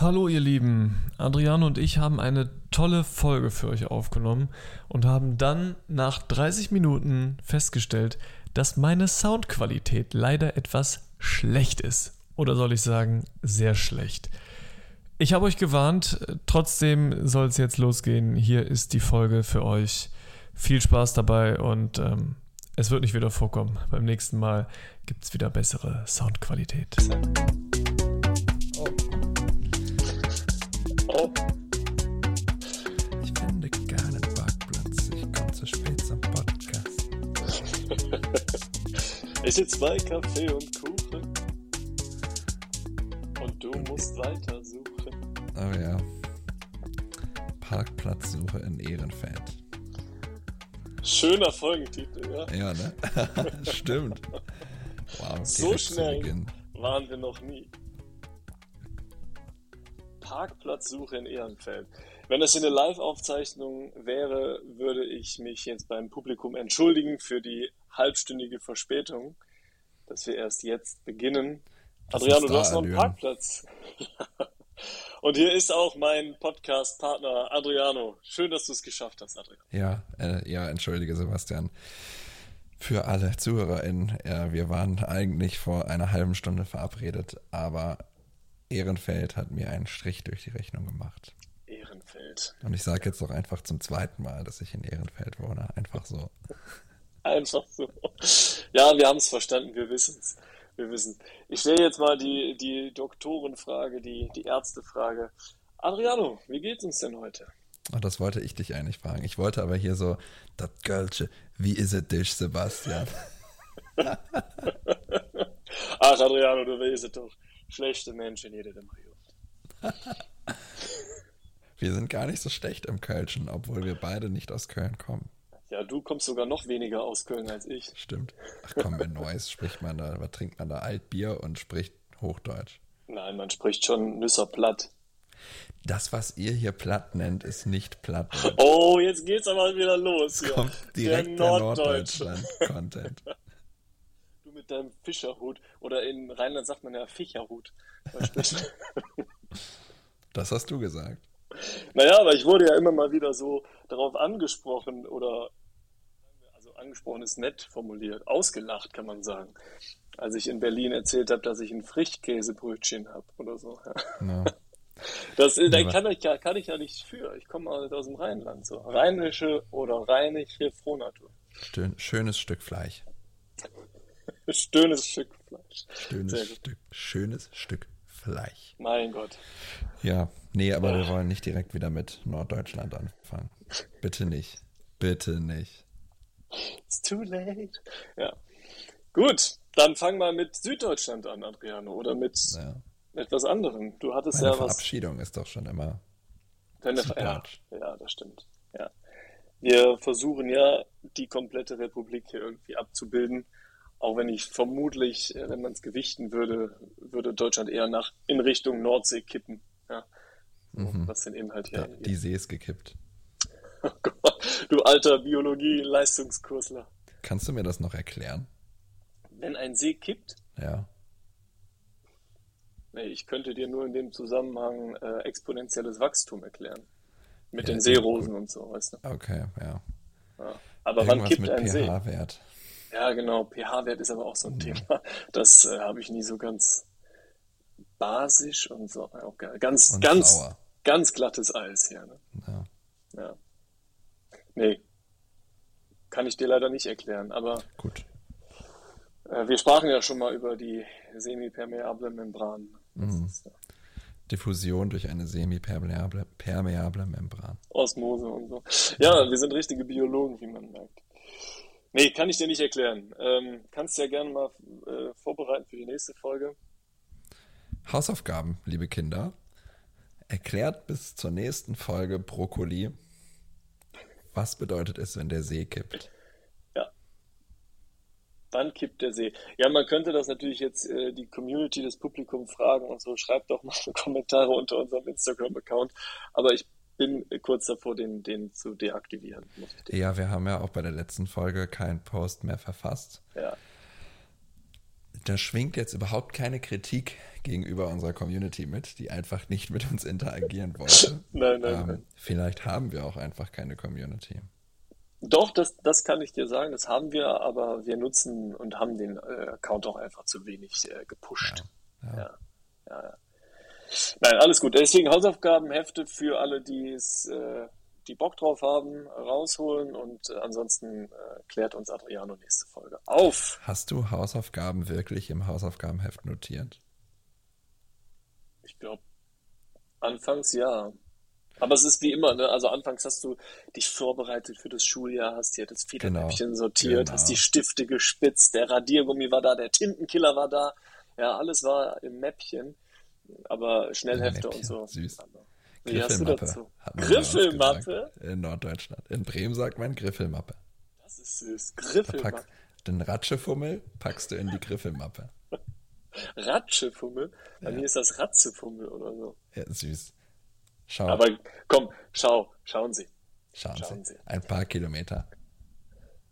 Hallo ihr Lieben, Adriano und ich haben eine tolle Folge für euch aufgenommen und haben dann nach 30 Minuten festgestellt, dass meine Soundqualität leider etwas schlecht ist. Oder soll ich sagen, sehr schlecht. Ich habe euch gewarnt, trotzdem soll es jetzt losgehen. Hier ist die Folge für euch. Viel Spaß dabei und ähm, es wird nicht wieder vorkommen. Beim nächsten Mal gibt es wieder bessere Soundqualität. Oh. Ich finde keinen Parkplatz. Ich komme zu spät zum Podcast. Ich sitze zwei Kaffee und Kuchen. Und du musst weiter suchen. Oh ja. Parkplatzsuche in Ehrenfeld. Schöner Folgentitel, ja. Ja, ne? Stimmt. Wow, So schnell waren wir noch nie. Parkplatzsuche in Ehrenfeld. Wenn das hier eine Live-Aufzeichnung wäre, würde ich mich jetzt beim Publikum entschuldigen für die halbstündige Verspätung, dass wir erst jetzt beginnen. Das Adriano, du hast noch einen. Parkplatz. Und hier ist auch mein Podcast-Partner Adriano. Schön, dass du es geschafft hast, Adriano. Ja, äh, ja, entschuldige Sebastian. Für alle ZuhörerInnen, äh, wir waren eigentlich vor einer halben Stunde verabredet, aber Ehrenfeld hat mir einen Strich durch die Rechnung gemacht. Ehrenfeld. Und ich sage jetzt auch einfach zum zweiten Mal, dass ich in Ehrenfeld wohne. Einfach so. Einfach so. Ja, wir haben es verstanden, wir wissen es. Wir wissen. Ich stelle jetzt mal die, die Doktorenfrage, die, die Ärztefrage. Adriano, wie geht's uns denn heute? Und das wollte ich dich eigentlich fragen. Ich wollte aber hier so, das Gölsche, wie ist es dich, Sebastian? Ach, Adriano, du weißt es doch. Schlechte Menschen, jeder der Mario. Wir sind gar nicht so schlecht im Kölschen, obwohl wir beide nicht aus Köln kommen. Ja, du kommst sogar noch weniger aus Köln als ich. Stimmt. Ach komm, in Neuss spricht man da, was trinkt man da? Altbier und spricht Hochdeutsch. Nein, man spricht schon Nüsser platt. Das, was ihr hier platt nennt, ist nicht platt. Oh, jetzt geht's aber wieder los hier. Kommt direkt der. Norddeutschland-Content. Mit deinem Fischerhut. Oder in Rheinland sagt man ja. Da spricht- Das hast du gesagt. Naja, aber ich wurde ja immer mal wieder so darauf angesprochen oder also angesprochen ist nett formuliert, ausgelacht kann man sagen, als ich in Berlin erzählt habe, dass ich ein Frischkäsebrötchen habe oder so. Ja. Das da Ja, kann ich ja kann ich ja nicht für. Ich komme halt aus dem Rheinland so. Rheinische oder rheinische Frohnatur. Schön, schönes Stück Fleisch. Schönes Stück Fleisch. Gut. Stück, schönes Stück Fleisch. Mein Gott. Ja, nee, aber wir wollen nicht direkt wieder mit Norddeutschland anfangen. Bitte nicht. Bitte nicht. It's too late. Ja. Gut, dann fang mal mit Süddeutschland an, Adriano, oder mit Ja. etwas anderem. Du hattest Meine ja was. Verabschiedung ist doch schon immer. Deine, ja, ja, das stimmt. Ja. Wir versuchen ja, die komplette Republik hier irgendwie abzubilden. Auch wenn ich vermutlich, äh, wenn man es gewichten würde, würde Deutschland eher nach in Richtung Nordsee kippen. Ja. Mhm. Was den Inhalt hier Ja, die See ist gekippt. Oh Gott, du alter Biologie-Leistungskursler. Kannst du mir das noch erklären? Wenn ein See kippt, Ja. nee, ich könnte dir nur in dem Zusammenhang äh, exponentielles Wachstum erklären. Mit Ja, den. Seerosen und so, weißt du. Okay, ja. Ja. Aber wann Irgendwas kippt mit ein See? Ja, genau. pH-Wert ist aber auch so ein Thema. Das äh, habe ich nie so ganz basisch und so. Okay. Ganz, Und ganz, sauer. ganz glattes Eis hier. Ne? Ja. Ja. Nee. Kann ich dir leider nicht erklären. Aber Gut. äh, wir sprachen ja schon mal über die semipermeable Membran. Mhm. ist, ja, Diffusion durch eine semipermeable permeable Membran. Osmose und so. Ja, wir sind richtige Biologen, wie man merkt. Nee, kann ich dir nicht erklären. Ähm, kannst ja gerne mal äh, vorbereiten für die nächste Folge. Hausaufgaben, liebe Kinder. Erklärt bis zur nächsten Folge Brokkoli. Was bedeutet es, wenn der See kippt? Ja. Wann kippt der See? Ja, man könnte das natürlich jetzt äh, die Community, das Publikum fragen und so. Schreibt doch mal Kommentare unter unserem Instagram-Account. Aber ich bin kurz davor, den, den zu deaktivieren. Ja, wir haben ja auch bei der letzten Folge keinen Post mehr verfasst. Ja. Da schwingt jetzt überhaupt keine Kritik gegenüber unserer Community mit, die einfach nicht mit uns interagieren wollte. nein, nein, Ähm, nein. vielleicht haben wir auch einfach keine Community. Doch, das, das kann ich dir sagen, das haben wir, aber wir nutzen und haben den äh, Account auch einfach zu wenig äh, gepusht. Ja. Ja. Ja, ja. Nein, alles gut. Deswegen Hausaufgabenhefte für alle, die es, äh, die Bock drauf haben, rausholen und äh, ansonsten äh, klärt uns Adriano nächste Folge auf. Hast du Hausaufgaben wirklich im Hausaufgabenheft notiert? Ich glaube, anfangs ja. Aber es ist wie immer, ne? Also anfangs hast du dich vorbereitet für das Schuljahr, hast dir das Federmäppchen sortiert, genau. hast die Stifte gespitzt, der Radiergummi war da, der Tintenkiller war da. Ja, alles war im Mäppchen. Aber Schnellhefte Mäppchen, und so. süß. Aber Wie hast du Griffelmappe. Griffelmappe? In Norddeutschland. In Bremen sagt man Griffelmappe. Das ist süß. Griffelmappe. pack, den Ratschefummel packst du in die Griffelmappe. Ratschefummel? Bei Ja. mir ist das Ratzefummel oder so. Ja, süß. Schau, Aber komm, schau, schauen Sie. schauen, schauen Sie. Sie. Ein paar Kilometer.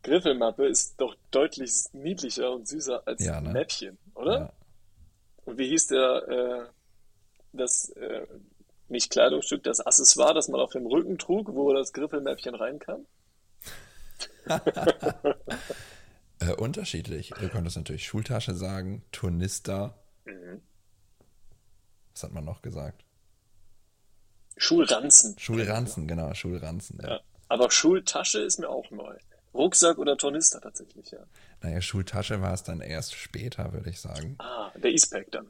Griffelmappe ist doch deutlich niedlicher und süßer als Ja, ne? Mäppchen, oder? Ja. Und wie hieß der, äh, das, äh, nicht Kleidungsstück, das Accessoire, das man auf dem Rücken trug, wo das Griffelmäppchen reinkam? Äh, unterschiedlich. Du konntest natürlich Schultasche sagen, Turnister. Mhm. Was hat man noch gesagt? Schulranzen. Schulranzen, genau, Schulranzen. Ja. Ja. Aber Schultasche ist mir auch neu. Rucksack oder Tornister tatsächlich, ja. Naja, Schultasche war es dann erst später, würde ich sagen. Ah, der E-Spec dann.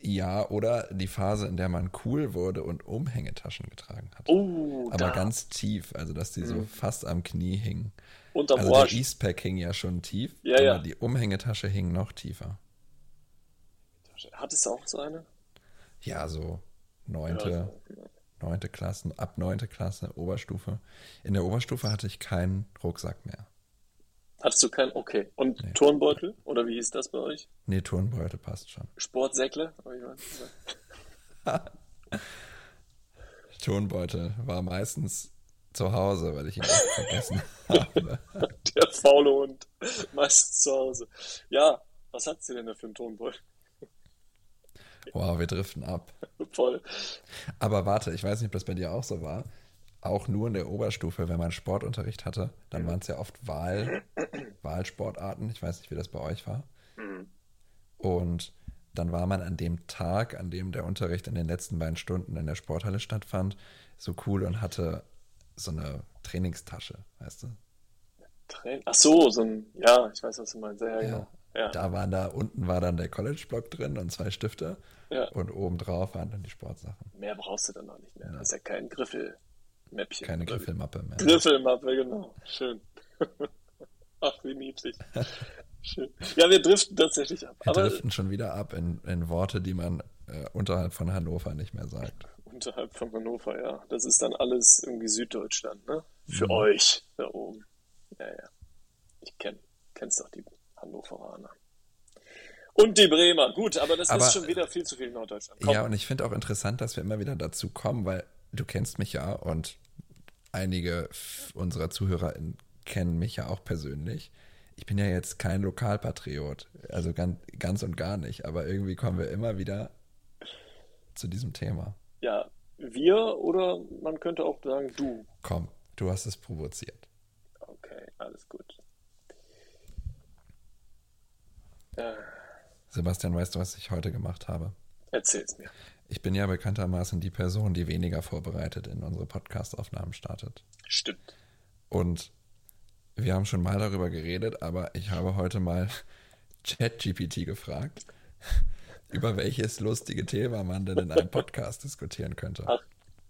Ja, oder die Phase, in der man cool wurde und Umhängetaschen getragen hat. Oh, Aber da. ganz tief, also dass die so fast am Knie hingen. Unterm Also Ohr. der E-Spec hing ja schon tief, Ja, aber ja. die Umhängetasche hing noch tiefer. Hattest du auch so eine? Ja, so neunte, Ja, so. neunte Klassen, ab neunte Klasse, Oberstufe. In der Oberstufe hatte ich keinen Rucksack mehr. Hattest du keinen? Okay. Und Turnbeutel? Oder wie hieß das bei euch? Nee, Turnbeutel passt schon. Sportsäckle? Turnbeutel war meistens zu Hause, weil ich ihn vergessen habe. Der faule Hund. Meistens zu Hause. Ja, was hat's dir denn da für einen Turnbeutel? Wow, wir driften ab. Voll. Aber warte, ich weiß nicht, ob das bei dir auch so war. Auch nur in der Oberstufe, wenn man Sportunterricht hatte, dann waren es ja oft Wahl, Wahlsportarten. Ich weiß nicht, wie das bei euch war. Und dann war man an dem Tag, an dem der Unterricht in den letzten beiden Stunden in der Sporthalle stattfand, so cool und hatte so eine Trainingstasche, weißt du? Train Ach so, so ein, ja, ich weiß, was du meinst. Ja, ja, genau. Ja, Da waren da, unten war dann der College-Block drin und zwei Stifte. ja. Und obendrauf waren dann die Sportsachen. Mehr brauchst du dann auch nicht mehr. Das ist ja kein Griffelmäppchen. Keine? Griffelmappe mehr. Griffelmappe, genau. Schön. Ach, wie niedlich. Schön. Ja, wir driften tatsächlich ab. Wir Aber driften schon wieder ab in, in Worte, die man äh, unterhalb von Hannover nicht mehr sagt. unterhalb von Hannover, ja. Das ist dann alles irgendwie Süddeutschland, ne? Für Mhm. euch da oben. Ja, ja. Ich kenn, kennst doch die Hannoveraner. Und die Bremer. Gut, aber das Aber- ist schon wieder viel zu viel Norddeutschland. Komm. Ja, und ich finde auch interessant, dass wir immer wieder dazu kommen, weil du kennst mich ja und einige unserer Zuhörer kennen mich ja auch persönlich. Ich bin ja jetzt kein Lokalpatriot, also ganz, ganz und gar nicht, aber irgendwie kommen wir immer wieder zu diesem Thema. Ja, wir oder man könnte auch sagen du. Komm, du hast es provoziert. Okay, alles gut. Äh, Sebastian, weißt du, was ich heute gemacht habe? erzähl's mir. Ich bin ja bekanntermaßen die Person, die weniger vorbereitet in unsere Podcast-Aufnahmen startet. Stimmt. Und wir haben schon mal darüber geredet, aber ich habe heute mal ChatGPT gefragt, über welches lustige Thema man denn in einem Podcast diskutieren könnte. Ach,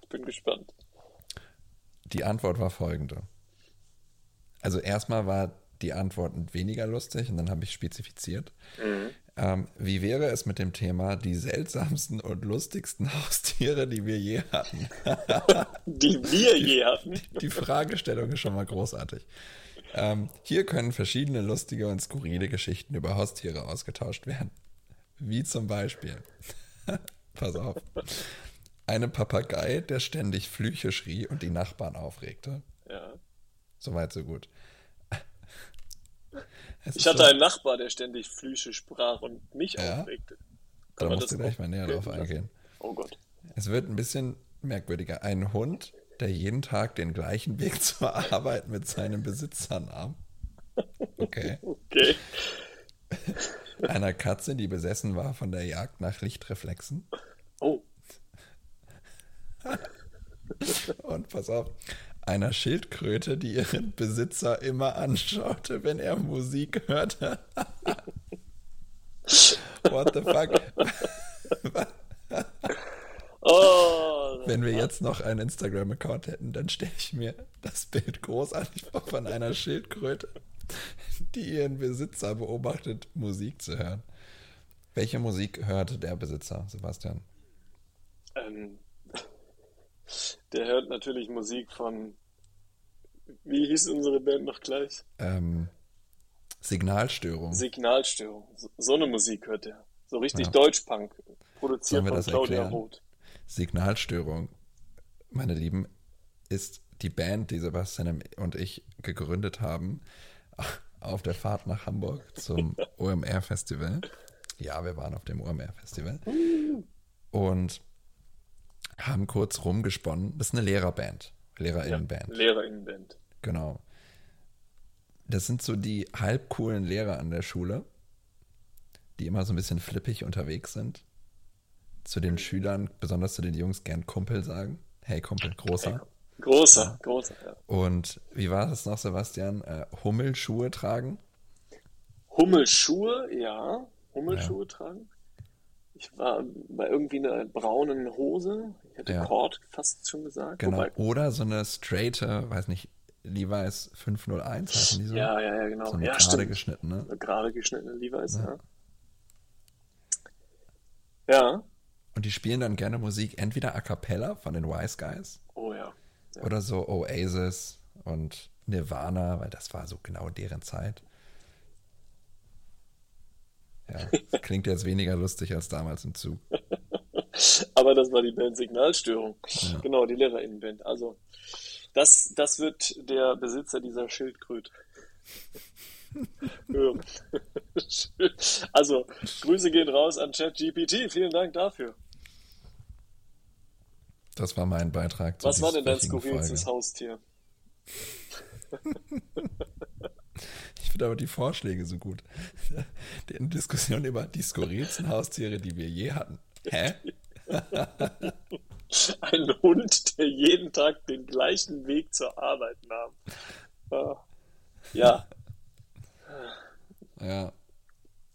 ich bin gespannt. Die Antwort war folgende. Also erstmal war die Antwort weniger lustig und dann habe ich spezifiziert. Ähm, wie wäre es mit dem Thema die seltsamsten und lustigsten Haustiere, die wir je hatten? Die wir je hatten. Die Fragestellung ist schon mal großartig. Ähm, hier können verschiedene lustige und skurrile Geschichten über Haustiere ausgetauscht werden. Wie zum Beispiel, pass auf, eine Papagei, der ständig Flüche schrie und die Nachbarn aufregte. Ja. Soweit, so gut. Es Ich hatte so- einen Nachbar, der ständig Flüche sprach und mich Ja? aufregte. da musst du gleich mal näher drauf eingehen. Oh Gott. Es wird ein bisschen merkwürdiger. Ein Hund, der jeden Tag den gleichen Weg zur Arbeit mit seinem Besitzer nahm. Okay. Okay. Einer Katze, die besessen war von der Jagd nach Lichtreflexen. Oh. Und pass auf, einer Schildkröte, die ihren Besitzer immer anschaute, wenn er Musik hörte. What the fuck? Oh. Wenn wir jetzt noch einen Instagram-Account hätten, dann stelle ich mir das Bild großartig vor von einer Schildkröte, die ihren Besitzer beobachtet, Musik zu hören. Welche Musik hörte der Besitzer, Sebastian? Ähm, der hört natürlich Musik von. Wie hieß unsere Band noch gleich? Ähm, Signalstörung. Signalstörung. So, so eine Musik hört er. So richtig Ja. Deutschpunk. Produziert von das Claudia erklären? Roth. Signalstörung, meine Lieben, ist die Band, die Sebastian und ich gegründet haben, auf der Fahrt nach Hamburg zum OMR-Festival. Ja, wir waren auf dem OMR-Festival und haben kurz rumgesponnen. Das ist eine Lehrerband, Lehrerinnenband. Lehrerinnenband. Genau. Das sind so die halb coolen Lehrer an der Schule, die immer so ein bisschen flippig unterwegs sind. Zu den Schülern, besonders zu den Jungs, gern Kumpel sagen. Hey Kumpel, großer. Großer, großer, ja. Und wie war das noch, Sebastian? Äh, Hummelschuhe tragen? Hummelschuhe, ja. Hummelschuhe tragen. Ich war bei irgendwie einer braunen Hose. Ich hätte Ja. Cord fast schon gesagt. Genau. Wobei, Oder so eine straighte, weiß nicht, Levi's 501 heißen die so? ja, ja, ja, genau. So eine ja, gerade stimmt. geschnittene. Eine gerade geschnittene Levi's, Ja. ja. Ja. Und die spielen dann gerne Musik, entweder a cappella von den Wise Guys Oh ja. Ja. oder so Oasis und Nirvana, weil das war so genau deren Zeit. Ja, klingt jetzt weniger lustig als damals im Zug. Aber das war die Band Signalstörung. Ja. Genau, die Lehrerinnenband. Also, das, das wird der Besitzer dieser Schildkröte hören. also, Grüße gehen raus an ChatGPT. Vielen Dank dafür. Das war mein Beitrag zu Was war denn dein skurrilstes. Haustier? Ich finde aber die Vorschläge so gut. Die Diskussion über die skurrilsten Haustiere, die wir je hatten. Hä? Ein Hund, der jeden Tag den gleichen Weg zur Arbeit nahm. Ah. Ja, Ja,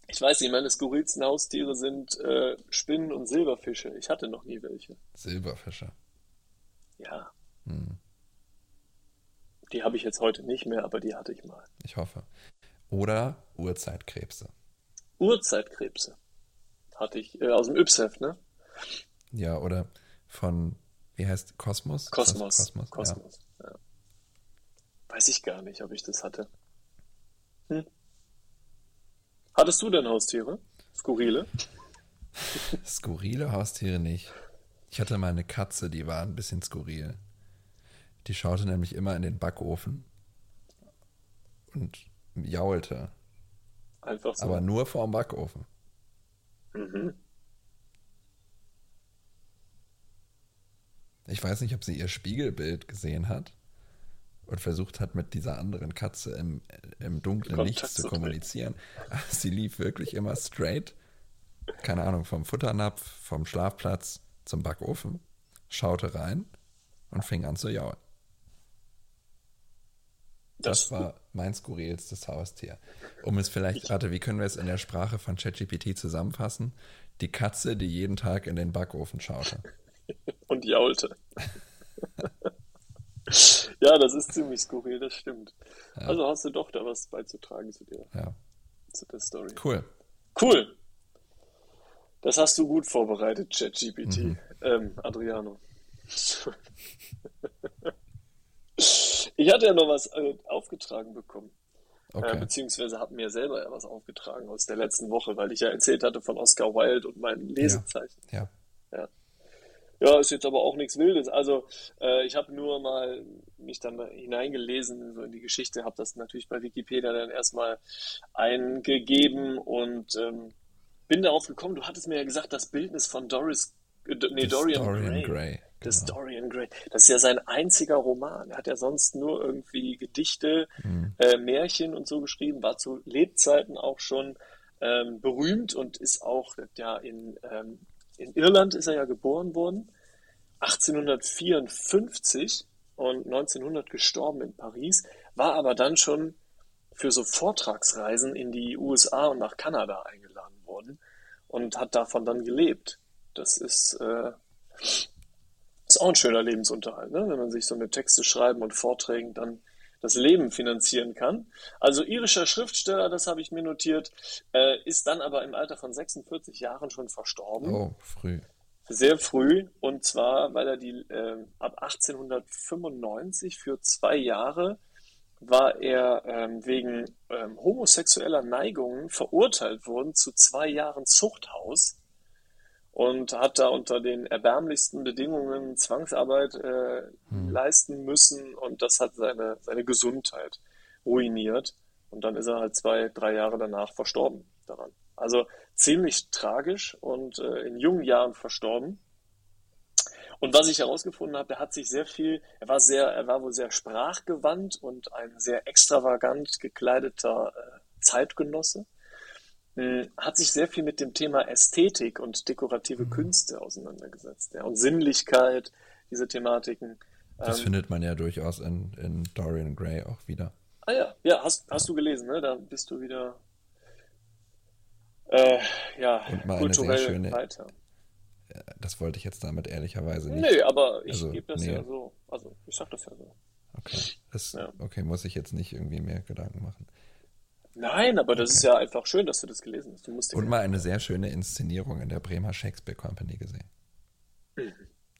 ich weiß nicht, meine skurrilsten Haustiere sind äh, Spinnen und Silberfische. Ich hatte noch nie welche. Silberfische. Ja, Hm, die habe ich jetzt heute nicht mehr, aber die hatte ich mal. ich hoffe. Oder Urzeitkrebse. Urzeitkrebse hatte ich äh, aus dem Ypsheft, ne? Ja, oder von, wie heißt Kosmos? Kosmos. Kosmos. Kosmos. Ja. Weiß ich gar nicht, ob ich das hatte. Hm. Hattest du denn Haustiere? Skurrile? Ja. Skurrile Haustiere nicht. Ich hatte mal eine Katze, die war ein bisschen skurril. Die schaute nämlich immer in den Backofen und jaulte. Einfach so. Aber nur vorm Backofen. Mhm. Ich weiß nicht, ob sie ihr Spiegelbild gesehen hat und versucht hat, mit dieser anderen Katze im, im dunklen Kontakt Licht zu zu kommunizieren. Sie lief wirklich immer straight, keine Ahnung, vom Futternapf, vom Schlafplatz zum Backofen, schaute rein und fing an zu jaulen. Das, war mein skurrilstes Haustier. Um es vielleicht, warte, wie können wir es in der Sprache von ChatGPT zusammenfassen? Die Katze, die jeden Tag in den Backofen schaute. und jaulte. ja, das ist ziemlich skurril, das stimmt. Ja. Also hast du doch da was beizutragen zu der, Ja, zu der Story. cool. Cool. Das hast du gut vorbereitet, ChatGPT. Mhm. Ähm, Adriano. Ich hatte ja noch was äh, aufgetragen bekommen. Äh, Okay. beziehungsweise habe mir selber ja was aufgetragen aus der letzten Woche, weil ich ja erzählt hatte von Oscar Wilde und meinen Lesezeichen. Ja. Ja, ist jetzt aber auch nichts Wildes. Also äh, ich habe nur mal mich dann hineingelesen so in die Geschichte, habe das natürlich bei Wikipedia dann erstmal eingegeben und ähm, bin darauf gekommen, du hattest mir ja gesagt, das Bildnis von Doris, äh, nee, Dorian, Dorian Gray. Gray. Das genau. Dorian Gray. Das ist ja sein einziger Roman. Er hat ja sonst nur irgendwie Gedichte, mhm. äh, Märchen und so geschrieben, war zu Lebzeiten auch schon ähm, berühmt und ist auch ja in, ähm, in Irland ist er ja geboren worden, 1854 und 1900 gestorben in Paris, war aber dann schon für so Vortragsreisen in die USA und nach Kanada eingeladen worden und hat davon dann gelebt. Das ist, äh, ist auch ein schöner Lebensunterhalt, ne? wenn man sich so mit Texte schreiben und Vorträgen dann das Leben finanzieren kann. Also irischer Schriftsteller, das habe ich mir notiert, äh, ist dann aber im Alter von 46 Jahren schon verstorben. Oh, früh. Sehr früh, und zwar, weil er die äh, ab 1895 für zwei Jahre war er ähm, wegen ähm, homosexueller Neigungen verurteilt worden zu zwei Jahren Zuchthaus und hat da unter den erbärmlichsten Bedingungen Zwangsarbeit äh, hm. leisten müssen und das hat seine, seine Gesundheit ruiniert. Und dann ist er halt zwei, drei Jahre danach verstorben daran. Also ziemlich tragisch und äh, in jungen Jahren verstorben. Und was ich herausgefunden habe, er hat sich sehr viel, er war sehr, er war wohl sehr sprachgewandt und ein sehr extravagant gekleideter äh, Zeitgenosse. Hm, hat sich sehr viel mit dem Thema Ästhetik und dekorative mhm. Künste auseinandergesetzt. Ja, und Sinnlichkeit, diese Thematiken. Das ähm, findet man ja durchaus in, in Dorian Gray auch wieder. Ah ja, ja, hast, hast du gelesen, ne? Da bist du wieder äh, ja, und mal kulturell eine sehr schöne, weiter. Das wollte ich jetzt damit ehrlicherweise nicht. Nee, aber ich also, gebe das nee. ja so. Also ich sag das ja so. Okay. Das, ja. okay, muss ich jetzt nicht irgendwie mehr Gedanken machen. Nein, aber das ist ja einfach schön, dass du das gelesen hast. Und mal eine sehr schöne Inszenierung in der Bremer Shakespeare Company gesehen. Mhm.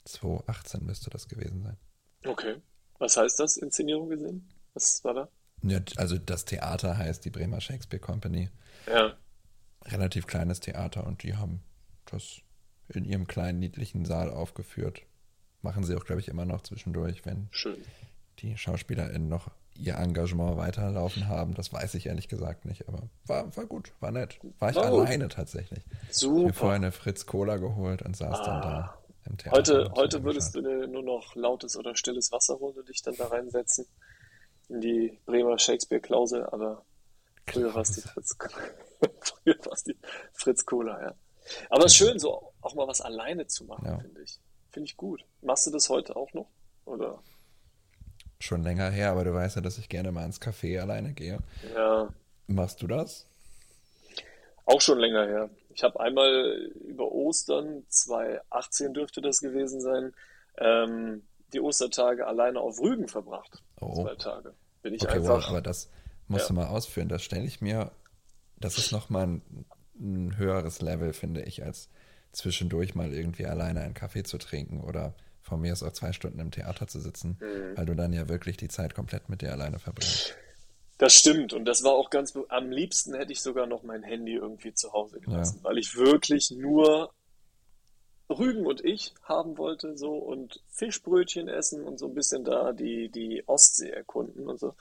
2018 müsste das gewesen sein. Okay. Was heißt das, Inszenierung gesehen? Was war da? Ja, also das Theater heißt die Bremer Shakespeare Company. Ja. Relativ kleines Theater und die haben das in ihrem kleinen, niedlichen Saal aufgeführt. Machen sie auch, glaube ich, immer noch zwischendurch, wenn Schön. die SchauspielerInnen noch ihr Engagement weiterlaufen haben. Das weiß ich ehrlich gesagt nicht, aber war, war gut, war nett. War ich oh. alleine tatsächlich. Super. Ich habe mir vorher eine Fritz Cola geholt und saß ah. dann da ah. im Theater. Heute, heute würdest du nur noch lautes oder stilles Wasser holen und dich dann da reinsetzen in die Bremer Shakespeare-Klausel, aber früher war es die Fritz, früher die Fritz Cola, ja. Aber es ist schön, so auch mal was alleine zu machen, ja. finde ich. Finde ich gut. Machst du das heute auch noch? Oder? Schon länger her, aber du weißt ja, dass ich gerne mal ins Café alleine gehe. Ja. Machst du das? Auch schon länger her. Ich habe einmal über Ostern, 2018 dürfte das gewesen sein, ähm, die Ostertage alleine auf Rügen verbracht. Oh. Zwei Tage. Bin ich okay, einfach. Wow, aber das musst ja. du mal ausführen. Das stelle ich mir, das ist nochmal ein, ein höheres Level, finde ich, als zwischendurch mal irgendwie alleine einen Kaffee zu trinken oder von mir aus auch zwei Stunden im Theater zu sitzen, mhm. weil du dann ja wirklich die Zeit komplett mit dir alleine verbringst. Das stimmt und das war auch ganz, am liebsten hätte ich sogar noch mein Handy irgendwie zu Hause gelassen, ja. weil ich wirklich nur Rügen und ich haben wollte so und Fischbrötchen essen und so ein bisschen da die, die Ostsee erkunden und so.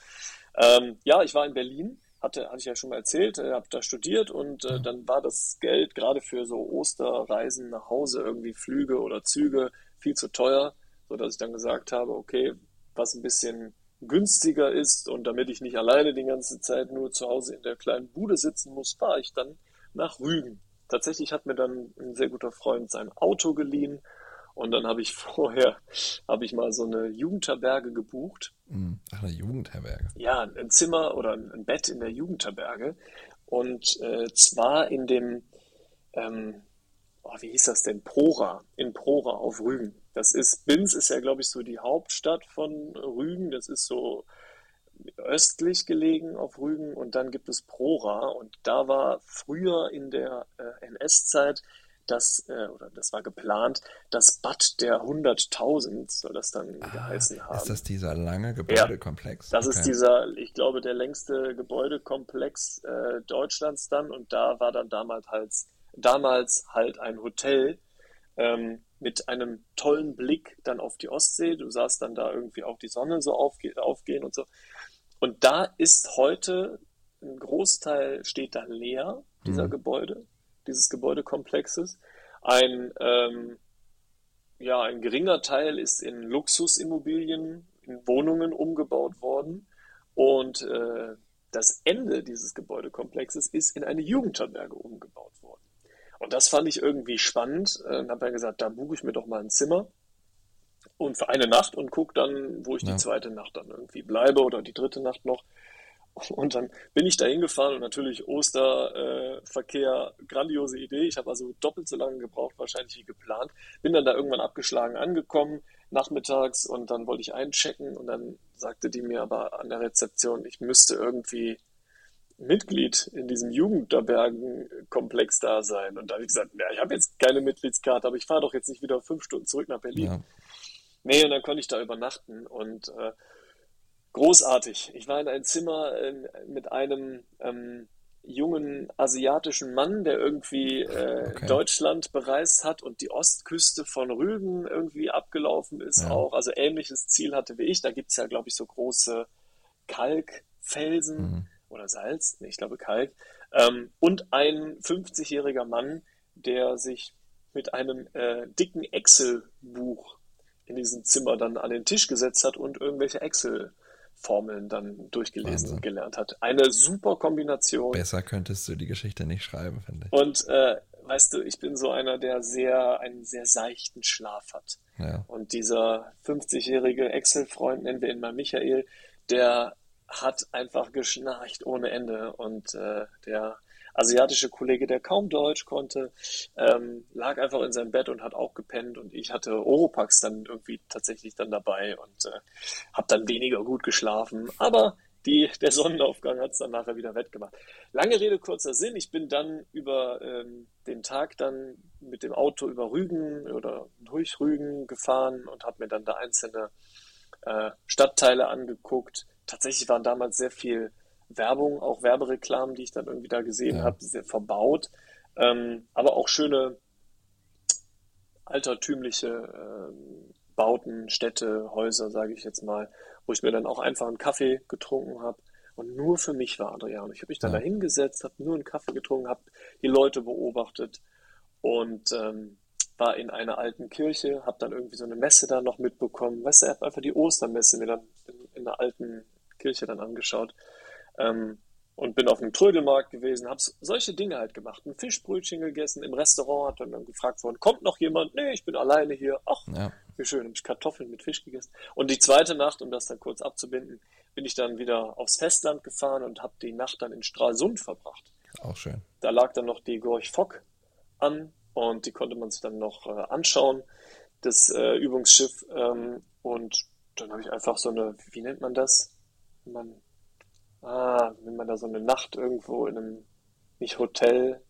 Ähm, ja, ich war in Berlin, hatte, hatte ich ja schon mal erzählt, äh, habe da studiert und äh, dann war das Geld gerade für so Osterreisen nach Hause, irgendwie Flüge oder Züge, viel zu teuer, sodass ich dann gesagt habe, okay, was ein bisschen günstiger ist und damit ich nicht alleine die ganze Zeit nur zu Hause in der kleinen Bude sitzen muss, fahre ich dann nach Rügen. Tatsächlich hat mir dann ein sehr guter Freund sein Auto geliehen und dann habe ich vorher, habe ich mal so eine Jugendherberge gebucht. Hm, ach, eine Jugendherberge? Ja, ein Zimmer oder ein Bett in der Jugendherberge und äh, zwar in dem, ähm, oh, wie hieß das denn? Prora, in Prora auf Rügen. Das ist, Binz ist ja, glaube ich, so die Hauptstadt von Rügen. Das ist so östlich gelegen auf Rügen und dann gibt es Prora und da war früher in der äh, NS-Zeit das, äh, oder das war geplant, das Bad der 100.000 soll das dann ah, geheißen haben. Ist das dieser lange Gebäudekomplex? Ja, das okay. ist dieser, ich glaube, der längste Gebäudekomplex äh, Deutschlands dann und da war dann damals halt damals halt ein Hotel ähm, mit einem tollen Blick dann auf die Ostsee. Du sahst dann da irgendwie auch die Sonne so aufge aufgehen und so. Und da ist heute ein Großteil steht da leer, dieser mhm. Gebäude. dieses Gebäudekomplexes. Ein, ähm, ja, ein geringer Teil ist in Luxusimmobilien, in Wohnungen umgebaut worden. Und äh, das Ende dieses Gebäudekomplexes ist in eine Jugendherberge umgebaut worden. Und das fand ich irgendwie spannend und habe dann gesagt, da buche ich mir doch mal ein Zimmer und für eine Nacht und gucke dann, wo ich ja. die zweite Nacht dann irgendwie bleibe oder die dritte Nacht noch. Und dann bin ich da hingefahren und natürlich Osterverkehr, äh, grandiose Idee. Ich habe also doppelt so lange gebraucht, wahrscheinlich wie geplant. Bin dann da irgendwann abgeschlagen angekommen, nachmittags, und dann wollte ich einchecken und dann sagte die mir aber an der Rezeption, ich müsste irgendwie Mitglied in diesem Jugendherbergenkomplex da sein. Und da habe ich gesagt, ja, ich habe jetzt keine Mitgliedskarte, aber ich fahre doch jetzt nicht wieder fünf Stunden zurück nach Berlin. Ja. Nee, und dann konnte ich da übernachten und äh, großartig. Ich war in einem Zimmer äh, mit einem ähm, jungen asiatischen Mann, der irgendwie äh, okay. Deutschland bereist hat und die Ostküste von Rügen irgendwie abgelaufen ist ja. auch. Also ähnliches Ziel hatte wie ich. Da gibt es ja, glaube ich, so große Kalkfelsen mhm. Oder Salz, nee, ich glaube Kalk. Ähm, und ein 50-jähriger Mann, der sich mit einem äh, dicken Excel-Buch in diesem Zimmer dann an den Tisch gesetzt hat und irgendwelche Excel-Formeln dann durchgelesen Wahnsinn. und gelernt hat. Eine super Kombination. Besser könntest du die Geschichte nicht schreiben, finde ich. Und äh, weißt du, ich bin so einer, der sehr einen sehr seichten Schlaf hat. Ja. Und dieser 50-jährige Excel-Freund, nennen wir ihn mal Michael, der hat einfach geschnarcht ohne Ende und äh, der asiatische Kollege, der kaum Deutsch konnte, ähm, lag einfach in seinem Bett und hat auch gepennt und ich hatte Oropax dann irgendwie tatsächlich dann dabei und äh, habe dann weniger gut geschlafen, aber die, der Sonnenaufgang hat es dann nachher wieder wettgemacht. Lange Rede, kurzer Sinn. Ich bin dann über ähm, den Tag dann mit dem Auto über Rügen oder durch Rügen gefahren und habe mir dann da einzelne äh, Stadtteile angeguckt. Tatsächlich waren damals sehr viel Werbung, auch Werbereklamen, die ich dann irgendwie da gesehen ja. habe, sehr verbaut. Ähm, aber auch schöne altertümliche ähm, Bauten, Städte, Häuser, sage ich jetzt mal, wo ich mir dann auch einfach einen Kaffee getrunken habe und nur für mich war, Adrian. Ich habe mich dann ja. da hingesetzt, habe nur einen Kaffee getrunken, habe die Leute beobachtet und ähm, war in einer alten Kirche, habe dann irgendwie so eine Messe da noch mitbekommen. Weißt du, ich habe einfach die Ostermesse mir dann in, in einer alten Kirche dann angeschaut ähm, und bin auf einem Trödelmarkt gewesen, habe solche Dinge halt gemacht. Ein Fischbrötchen gegessen, im Restaurant hat dann, dann gefragt worden, kommt noch jemand? Nee, ich bin alleine hier. Ach, ja. wie schön, habe ich Kartoffeln mit Fisch gegessen. Und die zweite Nacht, um das dann kurz abzubinden, bin ich dann wieder aufs Festland gefahren und habe die Nacht dann in Stralsund verbracht. Auch schön. Da lag dann noch die Gorch Fock an und die konnte man sich dann noch äh, anschauen, das äh, Übungsschiff. Ähm, und dann habe ich einfach so eine, wie nennt man das? Man ah, wenn man da so eine Nacht irgendwo in einem, nicht Hotel,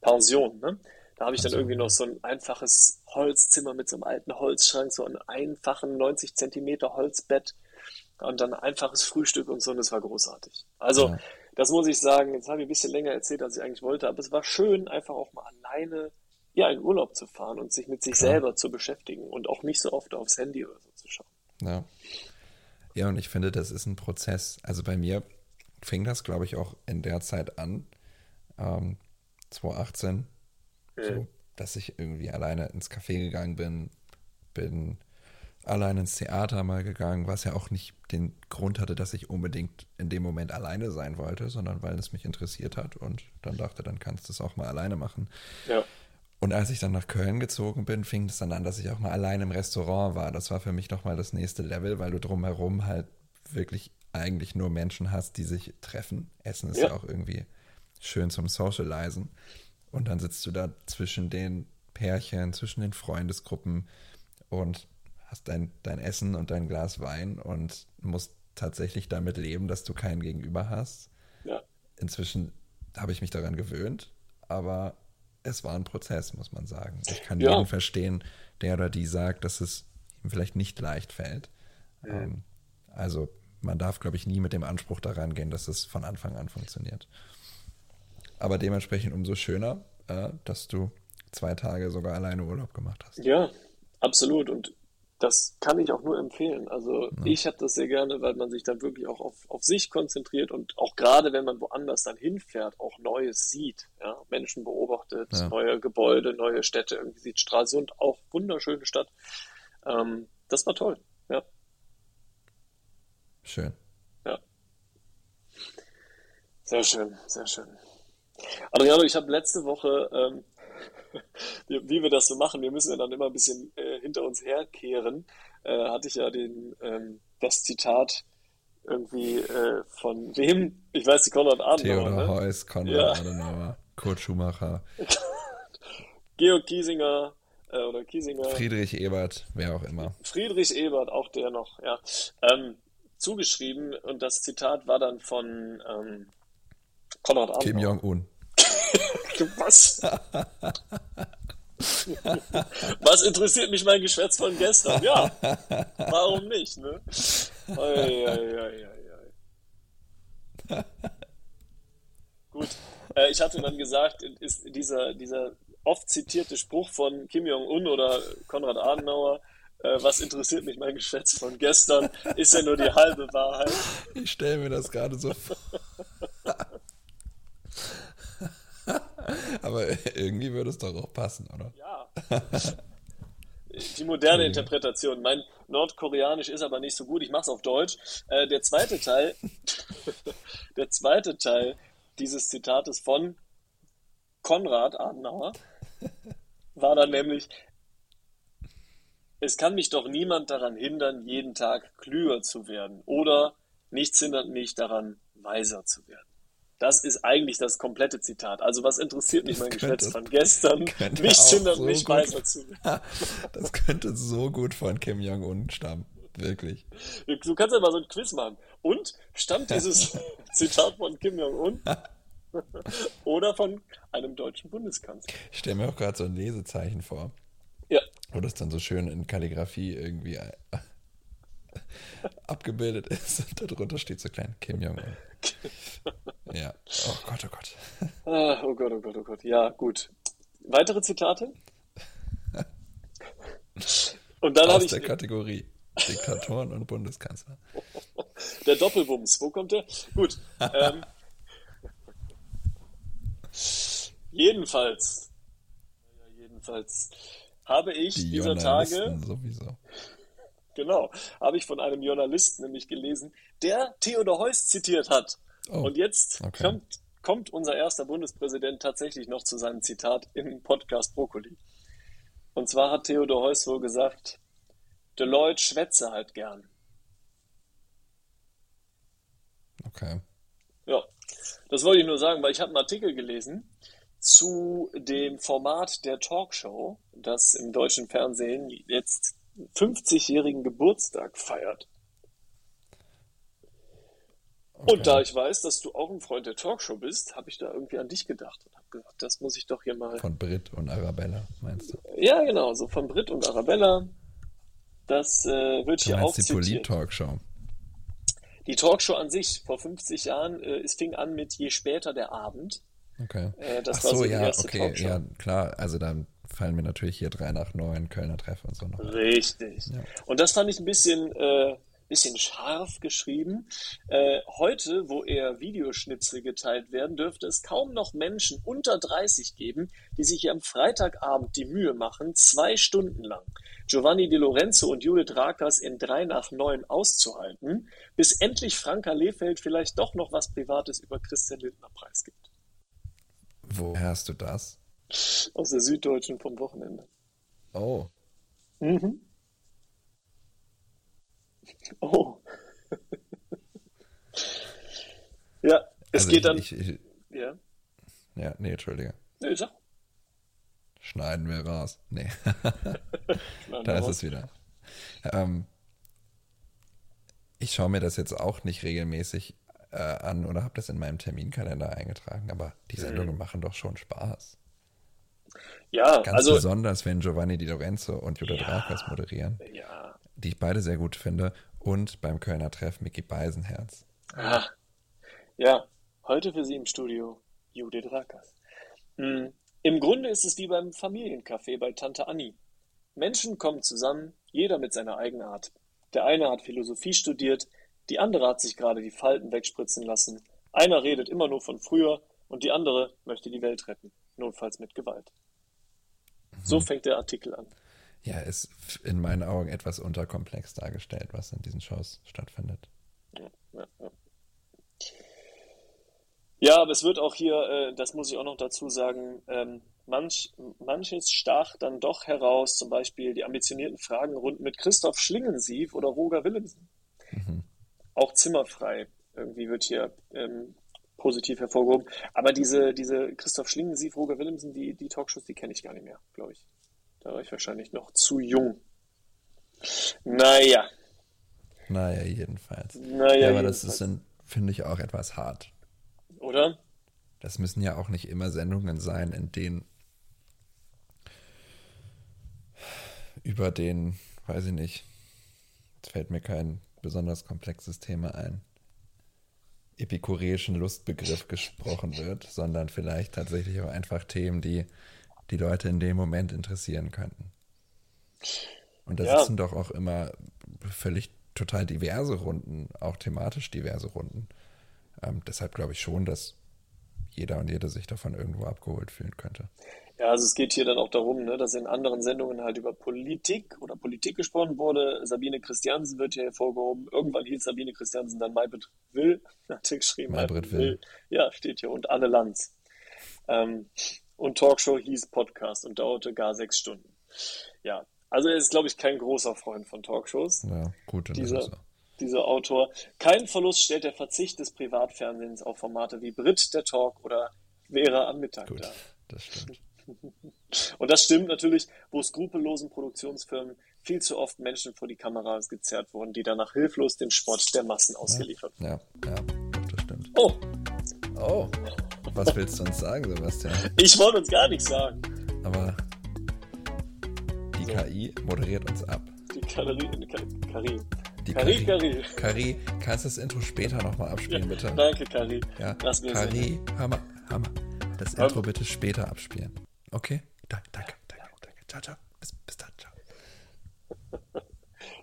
Pension, ne? Da habe ich dann irgendwie noch so ein einfaches Holzzimmer mit so einem alten Holzschrank, so einen einfachen 90 Zentimeter Holzbett und dann ein einfaches Frühstück und so, und das war großartig. Also, ja. das muss ich sagen, jetzt habe ich ein bisschen länger erzählt, als ich eigentlich wollte, aber es war schön, einfach auch mal alleine ja, in Urlaub zu fahren und sich mit sich Klar. selber zu beschäftigen und auch nicht so oft aufs Handy oder so zu schauen. Ja. Ja, und ich finde, das ist ein Prozess. Also bei mir fing das, glaube ich, auch in der Zeit an, ähm, 2018, mhm. so, dass ich irgendwie alleine ins Café gegangen bin, bin alleine ins Theater mal gegangen, was ja auch nicht den Grund hatte, dass ich unbedingt in dem Moment alleine sein wollte, sondern weil es mich interessiert hat und dann dachte, dann kannst du es auch mal alleine machen. Ja. Und als ich dann nach Köln gezogen bin, fing es dann an, dass ich auch mal allein im Restaurant war. Das war für mich nochmal das nächste Level, weil du drumherum halt wirklich eigentlich nur Menschen hast, die sich treffen. Essen ist ja, ja auch irgendwie schön zum Socializen. Und dann sitzt du da zwischen den Pärchen, zwischen den Freundesgruppen und hast dein, dein Essen und dein Glas Wein und musst tatsächlich damit leben, dass du keinen Gegenüber hast. Ja. Inzwischen habe ich mich daran gewöhnt, aber es war ein Prozess, muss man sagen. Ich kann ja. jeden verstehen, der oder die sagt, dass es ihm vielleicht nicht leicht fällt. Mhm. also man darf, glaube ich, nie mit dem Anspruch daran gehen, dass es von Anfang an funktioniert. Aber dementsprechend umso schöner, äh, dass du zwei Tage sogar alleine Urlaub gemacht hast. Ja, absolut. Und das kann ich auch nur empfehlen. Also ja. ich habe das sehr gerne, weil man sich dann wirklich auch auf, auf sich konzentriert und auch gerade wenn man woanders dann hinfährt, auch Neues sieht. Ja? Menschen beobachtet, ja. neue Gebäude, neue Städte, irgendwie sieht Stralsund auch wunderschöne Stadt. Ähm, das war toll, ja. Schön. Ja. Sehr schön, sehr schön. Adriano, ich habe letzte Woche ähm, wie wir das so machen, wir müssen ja dann immer ein bisschen äh, hinter uns herkehren, äh, hatte ich ja den, ähm, das Zitat irgendwie äh, von wem? Ich weiß, die Konrad Adenauer. Theodor ne? Heuss, Konrad ja. Adenauer, Kurt Schumacher. Georg Kiesinger äh, oder Kiesinger. Friedrich Ebert, wer auch immer. Friedrich Ebert, auch der noch, ja. Ähm, zugeschrieben und das Zitat war dann von ähm, Konrad Adenauer. Kim Jong-un. Was? Was interessiert mich mein Geschwätz von gestern? Ja, warum nicht, ne? Gut, äh, ich hatte dann gesagt, ist dieser, dieser oft zitierte Spruch von Kim Jong-un oder Konrad Adenauer, äh, was interessiert mich mein Geschwätz von gestern, ist ja nur die halbe Wahrheit. Ich stelle mir das gerade so vor. Aber irgendwie würde es doch auch passen, oder? Ja. Die moderne Interpretation. Mein Nordkoreanisch ist aber nicht so gut. Ich mache es auf Deutsch. Äh, der zweite Teil, der zweite Teil dieses Zitates von Konrad Adenauer war dann nämlich: Es kann mich doch niemand daran hindern, jeden Tag klüger zu werden, oder nichts hindert mich daran, weiser zu werden. Das ist eigentlich das komplette Zitat. Also was interessiert mich mein Geschwätz von gestern? Nichts hindert so mich weiter zu. das könnte so gut von Kim Jong-un stammen. Wirklich. Du kannst ja mal so ein Quiz machen. Und stammt dieses Zitat von Kim Jong-un? Oder von einem deutschen Bundeskanzler? Ich stelle mir auch gerade so ein Lesezeichen vor. Ja. Wo das dann so schön in Kalligrafie irgendwie abgebildet ist und darunter steht so klein Kim Jong-un. ja. Oh Gott, oh Gott. Ah, oh Gott, oh Gott, oh Gott. Ja, gut. Weitere Zitate? Und dann Aus ich, der Kategorie Diktatoren und Bundeskanzler. Der Doppelbums, wo kommt der? Gut. Ähm, jedenfalls, jedenfalls habe ich Die dieser Tage sowieso. Genau, habe ich von einem Journalisten nämlich gelesen, der Theodor Heuss zitiert hat. Oh, und jetzt okay. kommt, kommt unser erster Bundespräsident tatsächlich noch zu seinem Zitat im Podcast Brokkoli. Und zwar hat Theodor Heuss wohl gesagt, Deloitte schwätze halt gern. Okay. Ja, das wollte ich nur sagen, weil ich habe einen Artikel gelesen zu dem Format der Talkshow, das im deutschen Fernsehen jetzt 50-jährigen Geburtstag feiert. Okay. Und da ich weiß, dass du auch ein Freund der Talkshow bist, habe ich da irgendwie an dich gedacht und habe gesagt, das muss ich doch hier mal. Von Brit und Arabella, meinst du? Ja, genau, so von Brit und Arabella. Das äh, wird du hier auch die Polit-Talkshow. Die Talkshow an sich, vor 50 Jahren, äh, es fing an mit Je später der Abend. Okay. Äh, das Ach so, so ja, okay, Talkshow. ja, klar. Also dann fallen mir natürlich hier 3 nach 9 Kölner Treffen und so noch. Richtig. Ja. Und das fand ich ein bisschen, äh, bisschen scharf geschrieben. Äh, heute, wo eher Videoschnipsel geteilt werden, dürfte es kaum noch Menschen unter 30 geben, die sich hier am Freitagabend die Mühe machen, zwei Stunden lang Giovanni Di Lorenzo und Judith Rakers in 3 nach 9 auszuhalten, bis endlich Franka Lehfeld vielleicht doch noch was Privates über Christian Lindner preisgibt. Woher hast du das? Aus der Süddeutschen vom Wochenende. Oh. Mhm. Oh. ja, es also geht ich, dann. Ich, ich, ja. Ja, nee, Entschuldige. Nee, sag. Schneiden wir raus. Nee. da ist raus. es wieder. Ähm, ich schaue mir das jetzt auch nicht regelmäßig äh, an oder habe das in meinem Terminkalender eingetragen, aber die mhm. Sendungen mhm. machen doch schon Spaß. Ja, Ganz also, besonders, wenn Giovanni Di Lorenzo und Judith ja, Rakers moderieren. Ja. Die ich beide sehr gut finde. Und beim Kölner Treff Mickey Beisenherz. Ah, ja, heute für Sie im Studio Judith Rakers. Mhm. Im Grunde ist es wie beim Familiencafé bei Tante Annie. Menschen kommen zusammen, jeder mit seiner eigenen Art. Der eine hat Philosophie studiert, die andere hat sich gerade die Falten wegspritzen lassen. Einer redet immer nur von früher und die andere möchte die Welt retten, notfalls mit Gewalt. So Mhm. fängt der Artikel an. Ja, ist in meinen Augen etwas unterkomplex dargestellt, was in diesen Shows stattfindet. Ja, ja, ja. ja, aber es wird auch hier, äh, das muss ich auch noch dazu sagen, ähm, manch, manches stach dann doch heraus, zum Beispiel die ambitionierten Fragenrunden mit Christoph Schlingensief oder Roger Willemsen. Mhm. Auch zimmerfrei irgendwie wird hier ähm, positiv hervorgehoben. Aber diese, diese Christoph Schlingensief, Roger Willemsen, die, die Talkshows, die kenne ich gar nicht mehr, glaube ich. Da war ich wahrscheinlich noch zu jung. Naja, Naja, jedenfalls. naja, Ja, aber das jedenfalls. ist, dann, finde ich, auch etwas hart. oder? Das müssen ja auch nicht immer Sendungen sein, in denen über den, weiß ich nicht, jetzt fällt mir kein besonders komplexes Thema ein, epikureischen Lustbegriff gesprochen wird, sondern vielleicht tatsächlich auch einfach Themen, die die Leute in dem Moment interessieren könnten. Und da Ja. sitzen doch auch immer völlig total diverse Runden, auch thematisch diverse Runden. Ähm, deshalb glaube ich schon, dass jeder und jede sich davon irgendwo abgeholt fühlen könnte. Ja, also es geht hier dann auch darum, ne, dass in anderen Sendungen halt über Politik oder Politik gesprochen wurde. Sabine Christiansen wird hier hervorgehoben. Irgendwann hieß Sabine Christiansen dann Maybrit Will, hat sie geschrieben. Maybrit Will. Ja, steht hier. Und Anne Lanz. Ähm, und Talkshow hieß Podcast und dauerte gar sechs Stunden. Ja, also er ist, glaube ich, kein großer Freund von Talkshows Ja, gut, dann Dieser- dieser Autor. Kein Verlust stellt der Verzicht des Privatfernsehens auf Formate wie Brit, der Talk oder Vera am Mittag Gut, dar. das stimmt. Und das stimmt natürlich, wo skrupellosen Produktionsfirmen viel zu oft Menschen vor die Kameras gezerrt wurden, die danach hilflos dem Spott der Massen ausgeliefert wurden. Ja, ja, das stimmt. Oh, Oh, was willst du uns sagen, Sebastian? ich wollte uns gar nichts sagen. Aber die So. KI moderiert uns ab. Die Kari, Kari, Die Kari, Kari. Kari. Kannst du das Intro später nochmal abspielen, bitte? Danke, Kari. Ja, Lass mir Kari, hör mal. Das Intro bitte später abspielen. Okay? Da, danke, danke, danke. Ciao, ciao. Bis, bis dann, ciao.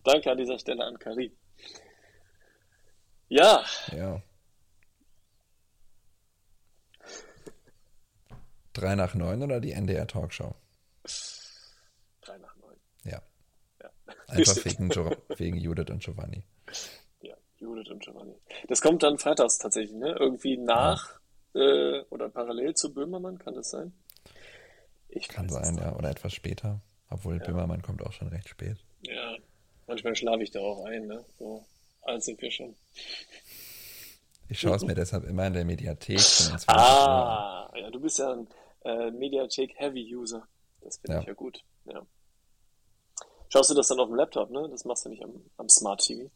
Danke an dieser Stelle an Kari. Ja, Ja. Drei nach neun oder die NDR Talkshow? drei nach neun. Ja. Ja. Einfach wegen, wegen Judith und Giovanni. Ja, Judith und Giovanni. Das kommt dann freitags tatsächlich, ne? Irgendwie nach äh, oder parallel zu Böhmermann, kann das sein? Ich Kann sein, ja. Oder etwas später. Obwohl Böhmermann kommt auch schon recht spät. Ja, manchmal schlafe ich da auch ein, ne? So alt sind wir schon. Ich schaue es mir deshalb immer in der Mediathek von den 20 Uhr Ah, ja, du bist ja ein äh, Mediathek-Heavy-User. Das finde Ja. ich ja gut. Ja. Schaust du das dann auf dem Laptop, ne? Das machst du nicht am, am Smart TV.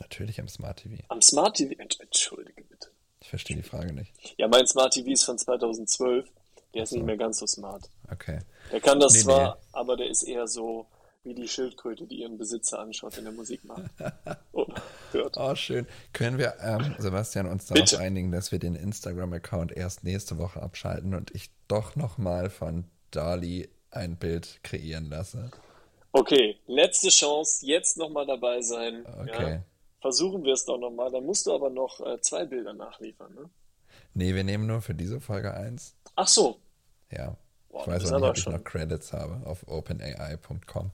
Natürlich am Smart TV. Am Smart TV? Ent- Entschuldige bitte. Ich verstehe die Frage nicht. Ja, mein Smart TV ist von 2012. Der ist nicht mehr ganz so smart. Okay. Der kann das Nee, zwar, aber der ist eher so wie die Schildkröte, die ihren Besitzer anschaut, wenn er Musik macht. Oder hört. Oh, schön. Können wir, ähm, Sebastian, uns darauf Bitte. einigen, dass wir den Instagram-Account erst nächste Woche abschalten und ich doch nochmal von Dali ein Bild kreieren lasse? Okay, letzte Chance, jetzt nochmal dabei sein. Okay. Ja, versuchen wir es doch nochmal. Dann musst du aber noch äh, zwei Bilder nachliefern. Ne? Nee, wir nehmen nur für diese Folge eins. Ach so. Ja. Boah, ich weiß auch nicht, ob ich noch Credits habe auf openai.com.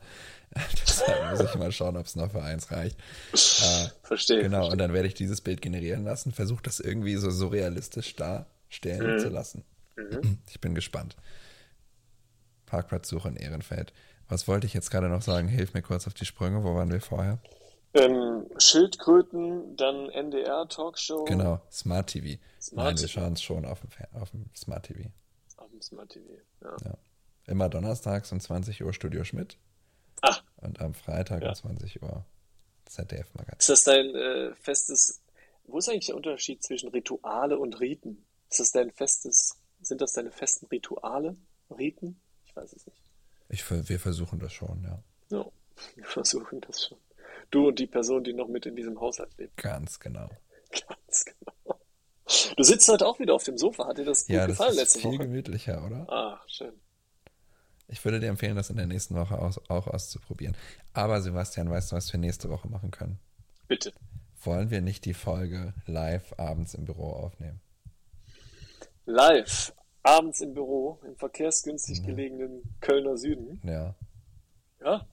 Deshalb muss ich mal schauen, ob es noch für eins reicht. Äh, Verstehe. Genau, und verstehe. dann werde ich dieses Bild generieren lassen, versuche das irgendwie so surrealistisch darstellen Mhm. zu lassen. Ich bin gespannt. Parkplatzsuche in Ehrenfeld. Was wollte ich jetzt gerade noch sagen? Hilf mir kurz auf die Sprünge. Wo waren wir vorher? Ähm, Schildkröten, dann NDR-Talkshow. Genau, Smart TV. Smart Nein, wir schauen es schon auf dem, auf dem Smart TV. Smart TV. Ja. Ja. Immer donnerstags um 20 Uhr Studio Schmidt Ah, und am Freitag Ja. um 20 Uhr ZDF-Magazin. ist das dein äh, festes. Wo ist eigentlich der Unterschied zwischen Rituale und Riten? Ist das dein festes. Sind das deine festen Rituale? Riten? Ich weiß es nicht. Ich, wir versuchen das schon, ja. Ja, wir versuchen das schon. Du und die Person, die noch mit in diesem Haushalt lebt. Ganz genau. Ganz genau. Du sitzt heute auch wieder auf dem Sofa. Hat dir das gut Ja, das gefallen ist letzte viel Woche? gemütlicher, oder? Ah, schön. Ich würde dir empfehlen, das in der nächsten Woche aus, auch auszuprobieren. Aber Sebastian, weißt du, was wir nächste Woche machen können? Bitte. Wollen wir nicht die Folge live abends im Büro aufnehmen? Live, abends im Büro, im verkehrsgünstig gelegenen Kölner Süden. Ja. Ja.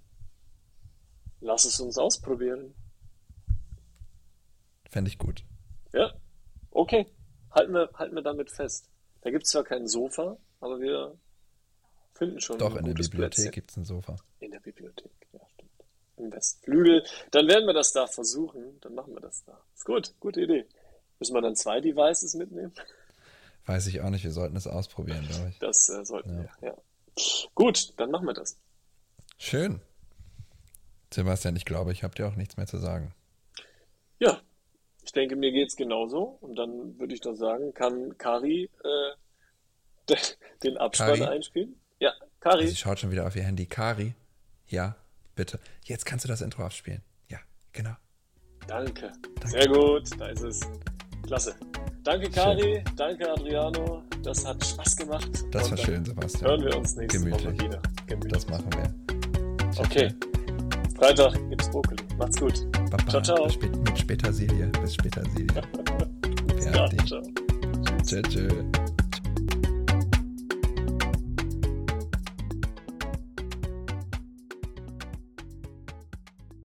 Lass es uns ausprobieren. Fände ich gut. Ja. Okay. Halten wir, halten wir damit fest. Da gibt es zwar kein Sofa, aber wir finden schon Doch, in der Bibliothek gibt es ein Sofa. In der Bibliothek, ja, stimmt. Im Westflügel. Dann werden wir das da versuchen. Dann machen wir das da. Ist gut, gute Idee. Müssen wir dann zwei Devices mitnehmen? Weiß ich auch nicht, wir sollten es ausprobieren, glaube ich. Das äh, sollten wir, ja. Gut, dann machen wir das. Schön. Sebastian, ich glaube, ich habe dir auch nichts mehr zu sagen. Ja, ich denke, mir geht's genauso. Und dann würde ich doch sagen, kann Kari äh, de- den Abspann Kari? einspielen? Ja, Kari. Sie schaut schon wieder auf ihr Handy. Kari? Ja, bitte. Jetzt kannst du das Intro abspielen. Ja, genau. Danke. Sehr gut, da ist es. Klasse. Danke, Kari. Danke, Adriano. Das hat Spaß gemacht. Das Und war schön, Sebastian. Hören wir uns nächste Woche Gemütlich. wieder. Gemütlich. Das machen wir. Ciao, Okay. Freitag gibt's Brokkoli. Macht's gut. ciao. Baba, Ciao, ciao. Mit später Silje. Bis später. Ja, Fertig. ciao. Tschö, tschö.